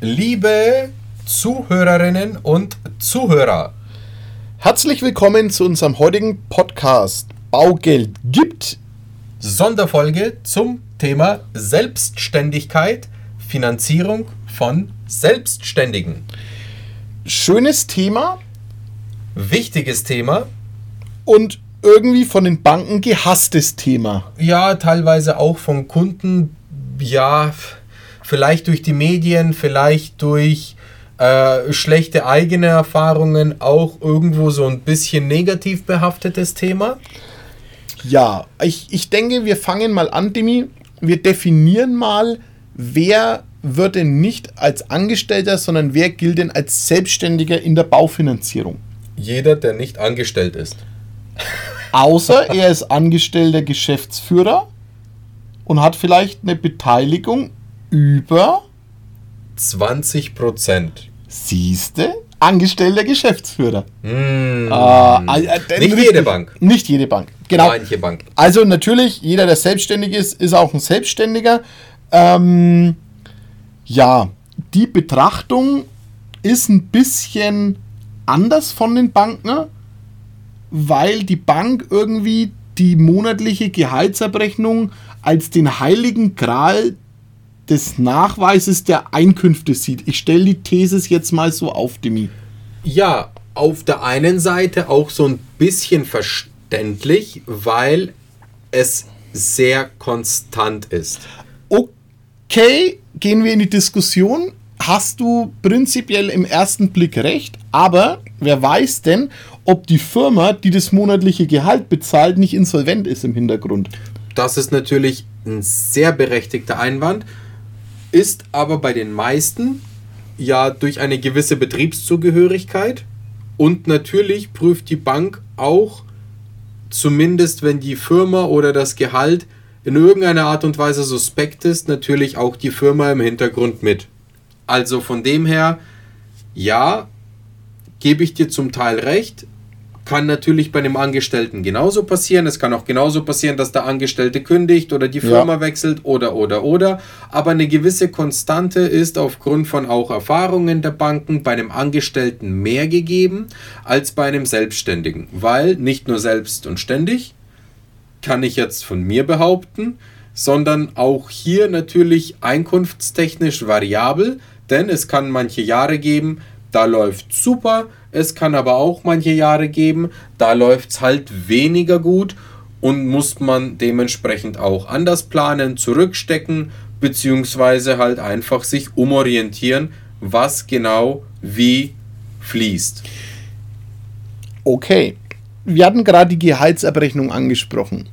Liebe Zuhörerinnen und Zuhörer, Herzlich willkommen zu unserem heutigen Podcast Baugeld gibt. Sonderfolge zum Thema Selbstständigkeit, Finanzierung von Selbstständigen. Schönes Thema Wichtiges Thema, und irgendwie von den Banken gehasstes Thema. ja, teilweise auch von Kunden, ja, vielleicht durch die Medien, vielleicht durch äh, schlechte eigene Erfahrungen, auch irgendwo so ein bisschen negativ behaftetes Thema. Ja, ich, ich denke, wir fangen mal an, Demi. Wir definieren mal, wer wird denn nicht als Angestellter, sondern wer gilt denn als Selbstständiger in der Baufinanzierung. Jeder, der nicht angestellt ist. Außer er ist angestellter Geschäftsführer und hat vielleicht eine Beteiligung über, 20 Prozent. siehste, angestellter Geschäftsführer. Ah, äh, Nicht jede Bank. Nicht jede Bank. Genau. Manche Banken. Also natürlich, jeder, der selbstständig ist, ist auch ein Selbstständiger. Ähm, ja, die Betrachtung ist ein bisschen anders von den Banken, weil die Bank irgendwie die monatliche Gehaltsabrechnung als den heiligen Gral des Nachweises der Einkünfte sieht. Ich stelle die These jetzt mal so auf, Demi. Ja, auf der einen Seite auch so ein bisschen verständlich, weil es sehr konstant ist. Okay, gehen wir in die Diskussion. Hast du prinzipiell im ersten Blick recht, aber wer weiß denn, ob die Firma, die das monatliche Gehalt bezahlt, nicht insolvent ist im Hintergrund? Das ist natürlich ein sehr berechtigter Einwand, ist aber bei den meisten ja durch eine gewisse Betriebszugehörigkeit und natürlich prüft die Bank auch, zumindest wenn die Firma oder das Gehalt in irgendeiner Art und Weise suspekt ist, natürlich auch die Firma im Hintergrund mit. Also von dem her, ja, gebe ich dir zum Teil recht. Kann natürlich bei einem Angestellten genauso passieren. Es kann auch genauso passieren, dass der Angestellte kündigt oder die Firma Ja. wechselt oder oder oder. Aber eine gewisse Konstante ist aufgrund von auch Erfahrungen der Banken bei einem Angestellten mehr gegeben als bei einem Selbstständigen. Weil nicht nur selbst und ständig, kann ich jetzt von mir behaupten, sondern auch hier natürlich einkunftstechnisch variabel, denn es kann manche Jahre geben, da läuft super, es kann aber auch manche Jahre geben, da läuft es halt weniger gut und muss man dementsprechend auch anders planen, zurückstecken, beziehungsweise halt einfach sich umorientieren, was genau wie fließt. Okay, wir hatten gerade die Gehaltsabrechnung angesprochen.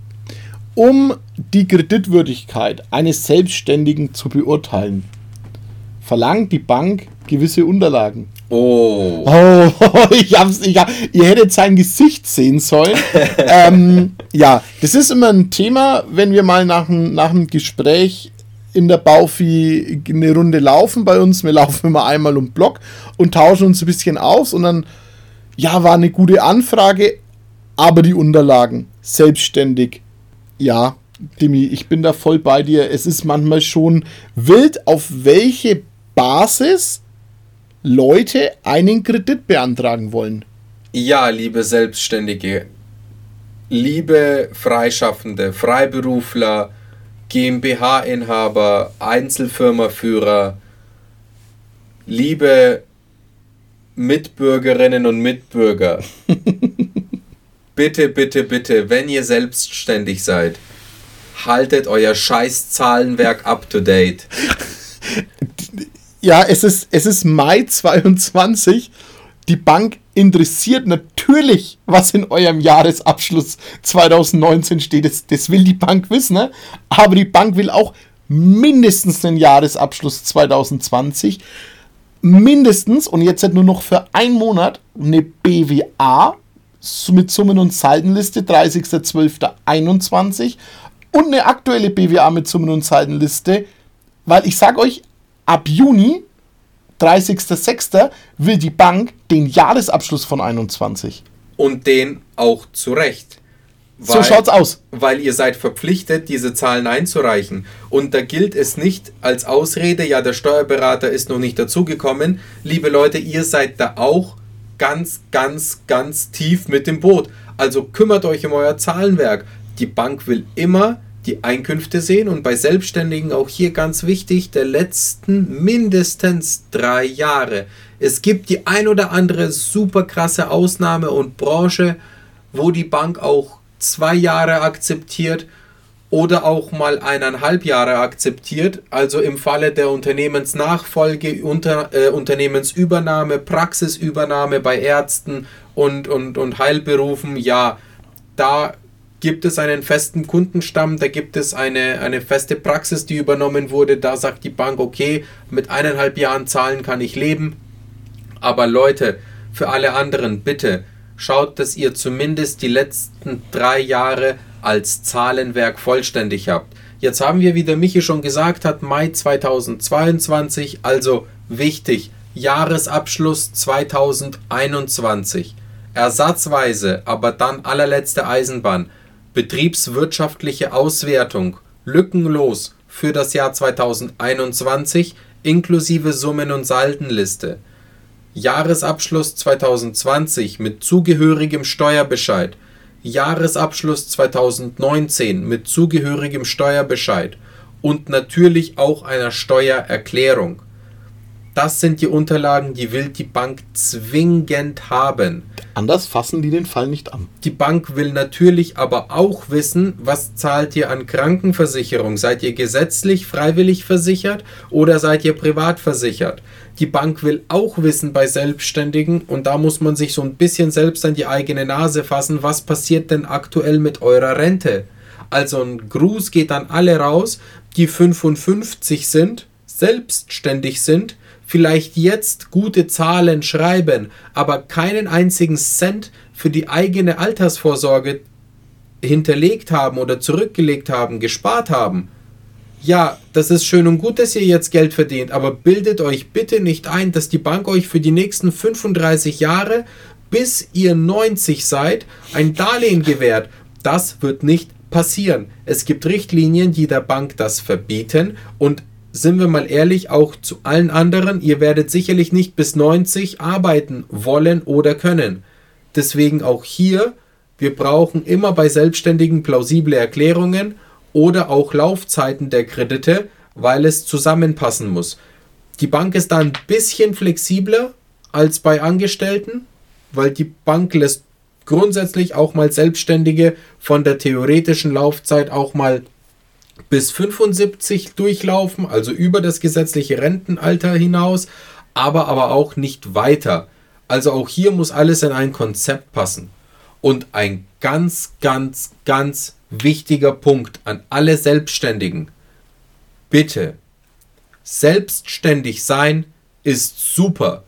Um die Kreditwürdigkeit eines Selbstständigen zu beurteilen, verlangt die Bank gewisse Unterlagen. Oh, Oh, ich hab's, ich hab, ihr hättet sein Gesicht sehen sollen. ähm, ja, das ist immer ein Thema, wenn wir mal nach, einem- nach einem Gespräch in der Baufi eine Runde laufen bei uns. Wir laufen immer einmal um den Block und tauschen uns ein bisschen aus und dann, ja, war eine gute Anfrage, aber die Unterlagen selbstständig. Ja, Dimi, ich bin da voll bei dir. Es ist manchmal schon wild, auf welche Basis Leute einen Kredit beantragen wollen. Ja, liebe Selbstständige, liebe Freischaffende, Freiberufler, GmbH-Inhaber, Einzelfirmaführer, liebe Mitbürgerinnen und Mitbürger, bitte, bitte, bitte, wenn ihr selbstständig seid, haltet euer scheiß Zahlenwerk up to date. Ja, es ist, es ist Mai 22. Die Bank interessiert natürlich, was in eurem Jahresabschluss 2019 steht. Das, das will die Bank wissen, ne? aber die Bank will auch mindestens einen Jahresabschluss 2020. Mindestens, und jetzt halt nur noch für einen Monat, eine BWA mit Summen- und Saldenliste 30.12.21 und eine aktuelle BWA mit Summen- und Saldenliste, weil ich sage euch, ab Juni, 30.06., will die Bank den Jahresabschluss von 21. Und den auch zu Recht. Weil, so schaut's aus. Weil ihr seid verpflichtet, diese Zahlen einzureichen. Und da gilt es nicht als Ausrede, ja, der Steuerberater ist noch nicht dazugekommen. Liebe Leute, ihr seid da auch ganz, ganz, ganz tief mit dem Boot. Also kümmert euch um euer Zahlenwerk. Die Bank will immer die Einkünfte sehen und bei Selbstständigen auch hier ganz wichtig, der letzten mindestens drei Jahre. Es gibt die ein oder andere super krasse Ausnahme und Branche, wo die Bank auch zwei Jahre akzeptiert oder auch mal eineinhalb Jahre akzeptiert. Also im Falle der Unternehmensnachfolge, unter, äh, Unternehmensübernahme, Praxisübernahme bei Ärzten und, und, und Heilberufen, ja, da gibt es einen festen Kundenstamm, da gibt es eine, eine feste Praxis, die übernommen wurde. Da sagt die Bank, okay, mit eineinhalb Jahren Zahlen kann ich leben. Aber Leute, für alle anderen, bitte schaut, dass ihr zumindest die letzten drei Jahre als Zahlenwerk vollständig habt. Jetzt haben wir, wie der Michi schon gesagt hat, Mai 2022, also wichtig, Jahresabschluss 2021. Ersatzweise, aber dann allerletzte Eisenbahn. Betriebswirtschaftliche Auswertung, lückenlos für das Jahr 2021 inklusive Summen- und Saldenliste. Jahresabschluss 2020 mit zugehörigem Steuerbescheid, Jahresabschluss 2019 mit zugehörigem Steuerbescheid und natürlich auch einer Steuererklärung. Das sind die Unterlagen, die will die Bank zwingend haben. Anders fassen die den Fall nicht an. Die Bank will natürlich aber auch wissen, was zahlt ihr an Krankenversicherung? Seid ihr gesetzlich, freiwillig versichert oder seid ihr privat versichert? Die Bank will auch wissen bei Selbstständigen und da muss man sich so ein bisschen selbst an die eigene Nase fassen, was passiert denn aktuell mit eurer Rente? Also ein Gruß geht an alle raus, die 55 sind, selbstständig sind, vielleicht jetzt gute Zahlen schreiben, aber keinen einzigen Cent für die eigene Altersvorsorge hinterlegt haben oder zurückgelegt haben, gespart haben. Ja, das ist schön und gut, dass ihr jetzt Geld verdient, aber bildet euch bitte nicht ein, dass die Bank euch für die nächsten 35 Jahre, bis ihr 90 seid, ein Darlehen gewährt. Das wird nicht passieren. Es gibt Richtlinien, die der Bank das verbieten und sind wir mal ehrlich, auch zu allen anderen, ihr werdet sicherlich nicht bis 90 arbeiten wollen oder können. Deswegen auch hier, wir brauchen immer bei Selbstständigen plausible Erklärungen oder auch Laufzeiten der Kredite, weil es zusammenpassen muss. Die Bank ist da ein bisschen flexibler als bei Angestellten, weil die Bank lässt grundsätzlich auch mal Selbstständige von der theoretischen Laufzeit auch mal bis 75 durchlaufen, also über das gesetzliche Rentenalter hinaus, aber aber auch nicht weiter. Also auch hier muss alles in ein Konzept passen. Und ein ganz, ganz, ganz wichtiger Punkt an alle Selbstständigen. Bitte, selbstständig sein ist super.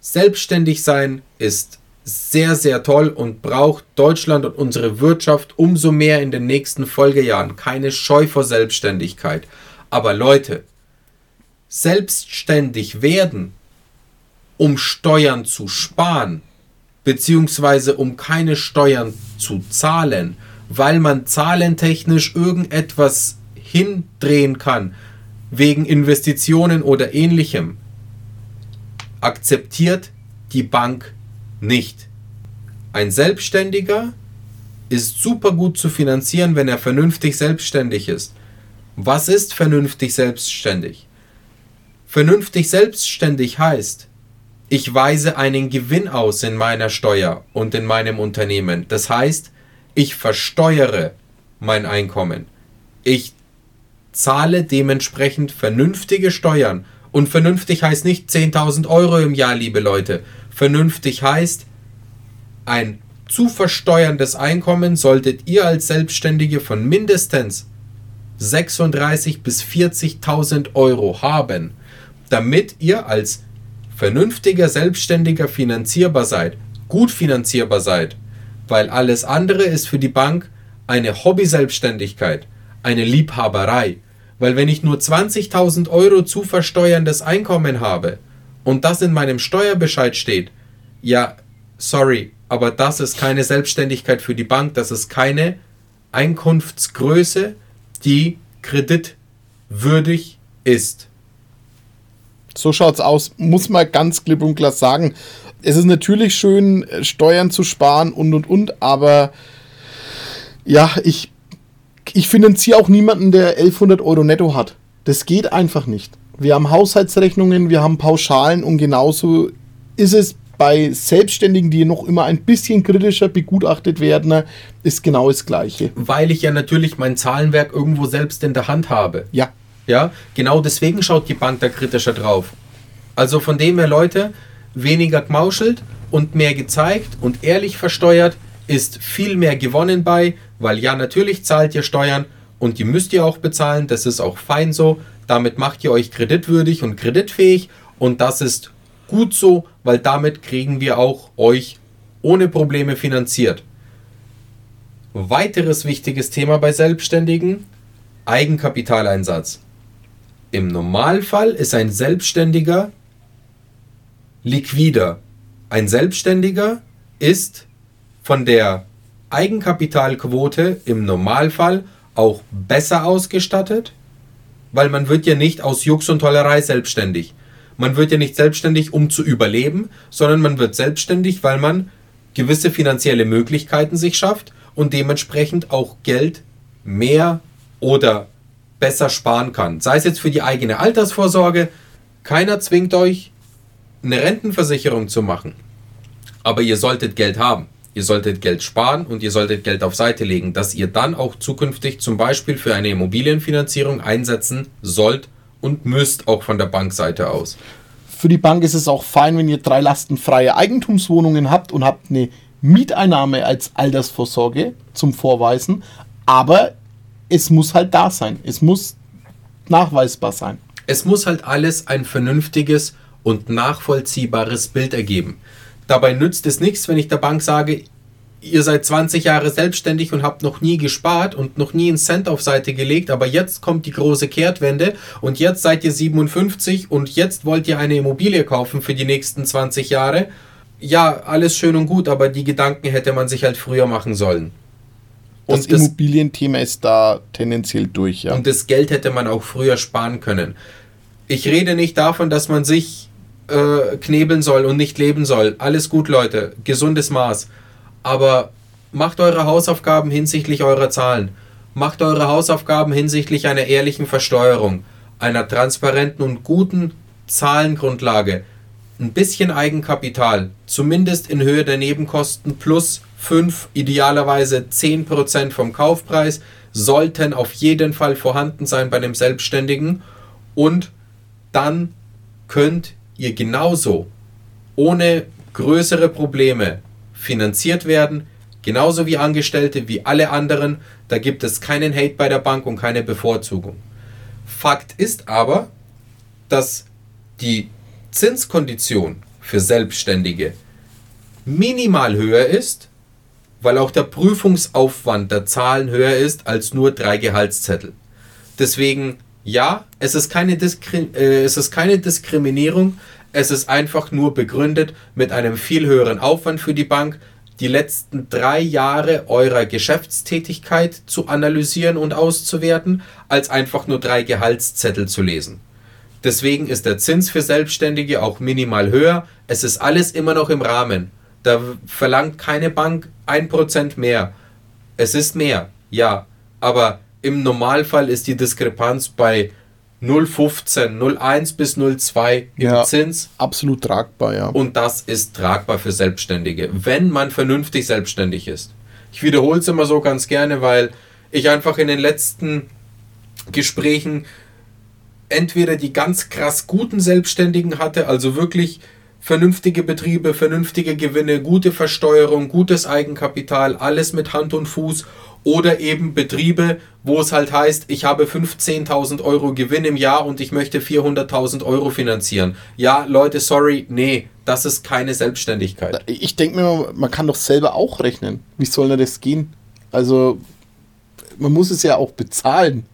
Selbstständig sein ist sehr, sehr toll und braucht Deutschland und unsere Wirtschaft umso mehr in den nächsten Folgejahren. Keine Scheu vor Selbstständigkeit. Aber Leute, selbstständig werden, um Steuern zu sparen, beziehungsweise um keine Steuern zu zahlen, weil man zahlentechnisch irgendetwas hindrehen kann, wegen Investitionen oder ähnlichem, akzeptiert die Bank nicht. Ein Selbstständiger ist super gut zu finanzieren, wenn er vernünftig selbstständig ist. Was ist vernünftig selbstständig? Vernünftig selbstständig heißt, ich weise einen Gewinn aus in meiner Steuer und in meinem Unternehmen. Das heißt, ich versteuere mein Einkommen. Ich zahle dementsprechend vernünftige Steuern. Und vernünftig heißt nicht 10.000 Euro im Jahr, liebe Leute, Vernünftig heißt, ein zu versteuerndes Einkommen solltet ihr als Selbstständige von mindestens 36.000 bis 40.000 Euro haben, damit ihr als vernünftiger Selbstständiger finanzierbar seid, gut finanzierbar seid, weil alles andere ist für die Bank eine Hobby-Selbstständigkeit, eine Liebhaberei. Weil wenn ich nur 20.000 Euro zu versteuerndes Einkommen habe, und das in meinem Steuerbescheid steht, ja, sorry, aber das ist keine Selbstständigkeit für die Bank, das ist keine Einkunftsgröße, die kreditwürdig ist. So schaut's aus, muss man ganz klipp und klar sagen. Es ist natürlich schön, Steuern zu sparen und und und, aber ja, ich, ich finanziere auch niemanden, der 1100 Euro netto hat. Das geht einfach nicht. Wir haben Haushaltsrechnungen, wir haben Pauschalen und genauso ist es bei Selbstständigen, die noch immer ein bisschen kritischer begutachtet werden, ist genau das Gleiche. Weil ich ja natürlich mein Zahlenwerk irgendwo selbst in der Hand habe. Ja. Ja, genau deswegen schaut die Bank da kritischer drauf. Also von dem her, Leute, weniger gemauschelt und mehr gezeigt und ehrlich versteuert ist viel mehr gewonnen bei, weil ja, natürlich zahlt ihr Steuern und die müsst ihr auch bezahlen, das ist auch fein so. Damit macht ihr euch kreditwürdig und kreditfähig und das ist gut so, weil damit kriegen wir auch euch ohne Probleme finanziert. Weiteres wichtiges Thema bei Selbstständigen, Eigenkapitaleinsatz. Im Normalfall ist ein Selbstständiger liquider. Ein Selbstständiger ist von der Eigenkapitalquote im Normalfall auch besser ausgestattet, weil man wird ja nicht aus Jux und Tollerei selbstständig. Man wird ja nicht selbstständig, um zu überleben, sondern man wird selbstständig, weil man gewisse finanzielle Möglichkeiten sich schafft und dementsprechend auch Geld mehr oder besser sparen kann. Sei es jetzt für die eigene Altersvorsorge. Keiner zwingt euch, eine Rentenversicherung zu machen. Aber ihr solltet Geld haben. Ihr solltet Geld sparen und ihr solltet Geld auf Seite legen, dass ihr dann auch zukünftig zum Beispiel für eine Immobilienfinanzierung einsetzen sollt und müsst auch von der Bankseite aus. Für die Bank ist es auch fein, wenn ihr drei lastenfreie Eigentumswohnungen habt und habt eine Mieteinnahme als Altersvorsorge zum Vorweisen. Aber es muss halt da sein. Es muss nachweisbar sein. Es muss halt alles ein vernünftiges und nachvollziehbares Bild ergeben. Dabei nützt es nichts, wenn ich der Bank sage, ihr seid 20 Jahre selbstständig und habt noch nie gespart und noch nie einen Cent auf Seite gelegt, aber jetzt kommt die große Kehrtwende und jetzt seid ihr 57 und jetzt wollt ihr eine Immobilie kaufen für die nächsten 20 Jahre. Ja, alles schön und gut, aber die Gedanken hätte man sich halt früher machen sollen. Und das, das Immobilienthema ist da tendenziell durch, ja. Und das Geld hätte man auch früher sparen können. Ich rede nicht davon, dass man sich äh, knebeln soll und nicht leben soll. Alles gut, Leute. Gesundes Maß aber macht eure Hausaufgaben hinsichtlich eurer Zahlen. Macht eure Hausaufgaben hinsichtlich einer ehrlichen Versteuerung, einer transparenten und guten Zahlengrundlage. Ein bisschen Eigenkapital, zumindest in Höhe der Nebenkosten plus 5, idealerweise 10% vom Kaufpreis, sollten auf jeden Fall vorhanden sein bei dem Selbstständigen. Und dann könnt ihr genauso ohne größere Probleme finanziert werden, genauso wie Angestellte, wie alle anderen. Da gibt es keinen Hate bei der Bank und keine Bevorzugung. Fakt ist aber, dass die Zinskondition für Selbstständige minimal höher ist, weil auch der Prüfungsaufwand der Zahlen höher ist als nur drei Gehaltszettel. Deswegen ja, es ist keine, Diskri äh, es ist keine Diskriminierung, es ist einfach nur begründet mit einem viel höheren Aufwand für die Bank, die letzten drei Jahre eurer Geschäftstätigkeit zu analysieren und auszuwerten, als einfach nur drei Gehaltszettel zu lesen. Deswegen ist der Zins für Selbstständige auch minimal höher. Es ist alles immer noch im Rahmen. Da verlangt keine Bank ein Prozent mehr. Es ist mehr, ja. Aber im Normalfall ist die Diskrepanz bei 0,15, 0,1 bis 0,2 im Ja, Zins. Absolut tragbar, ja. Und das ist tragbar für Selbstständige, wenn man vernünftig selbstständig ist. Ich wiederhole es immer so ganz gerne, weil ich einfach in den letzten Gesprächen entweder die ganz krass guten Selbstständigen hatte, also wirklich vernünftige Betriebe, vernünftige Gewinne, gute Versteuerung, gutes Eigenkapital, alles mit Hand und Fuß oder eben Betriebe, wo es halt heißt, ich habe 15.000 Euro Gewinn im Jahr und ich möchte 400.000 Euro finanzieren. Ja, Leute, sorry, nee, das ist keine Selbstständigkeit. Ich denke mir, man kann doch selber auch rechnen. Wie soll denn das gehen? Also, man muss es ja auch bezahlen.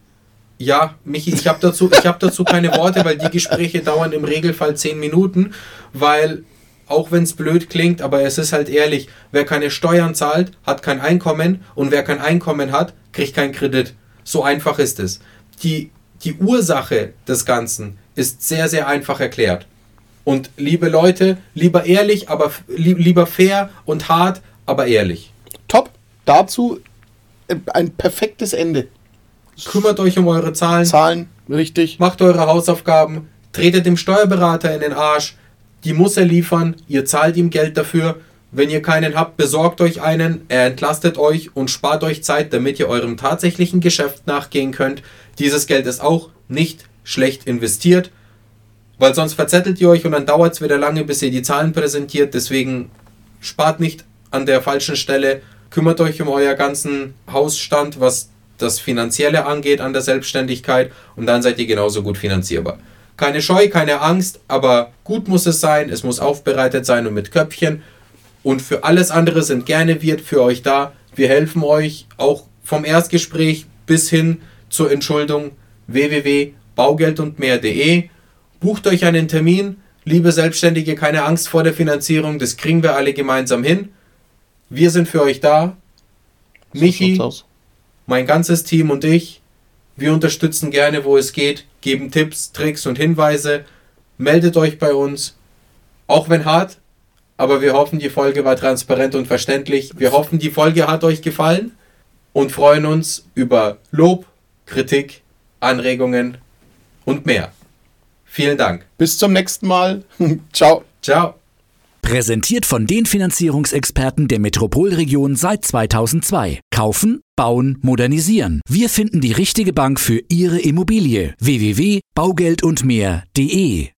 Ja, Michi, ich habe dazu, hab dazu keine Worte, weil die Gespräche dauern im Regelfall 10 Minuten, weil auch wenn es blöd klingt, aber es ist halt ehrlich, wer keine Steuern zahlt, hat kein Einkommen und wer kein Einkommen hat, kriegt keinen Kredit. So einfach ist es. Die, die Ursache des Ganzen ist sehr, sehr einfach erklärt. Und liebe Leute, lieber ehrlich, aber lieber fair und hart, aber ehrlich. Top. Dazu äh, ein perfektes Ende. Kümmert euch um eure Zahlen. Zahlen, richtig. Macht eure Hausaufgaben. Tretet dem Steuerberater in den Arsch. Die muss er liefern. Ihr zahlt ihm Geld dafür. Wenn ihr keinen habt, besorgt euch einen. Er entlastet euch und spart euch Zeit, damit ihr eurem tatsächlichen Geschäft nachgehen könnt. Dieses Geld ist auch nicht schlecht investiert, weil sonst verzettelt ihr euch und dann dauert es wieder lange, bis ihr die Zahlen präsentiert. Deswegen spart nicht an der falschen Stelle. Kümmert euch um euer ganzen Hausstand, was das Finanzielle angeht an der Selbstständigkeit und dann seid ihr genauso gut finanzierbar. Keine Scheu, keine Angst, aber gut muss es sein, es muss aufbereitet sein und mit Köpfchen. Und für alles andere sind gerne wir für euch da. Wir helfen euch auch vom Erstgespräch bis hin zur Entschuldung www.baugeldundmehr.de. Bucht euch einen Termin. Liebe Selbstständige, keine Angst vor der Finanzierung, das kriegen wir alle gemeinsam hin. Wir sind für euch da. Michi, mein ganzes Team und ich, wir unterstützen gerne, wo es geht, geben Tipps, Tricks und Hinweise. Meldet euch bei uns, auch wenn hart, aber wir hoffen, die Folge war transparent und verständlich. Wir hoffen, die Folge hat euch gefallen und freuen uns über Lob, Kritik, Anregungen und mehr. Vielen Dank. Bis zum nächsten Mal. Ciao. Ciao. Präsentiert von den Finanzierungsexperten der Metropolregion seit 2002. Kaufen, bauen, modernisieren. Wir finden die richtige Bank für Ihre Immobilie. www.baugeldundmehr.de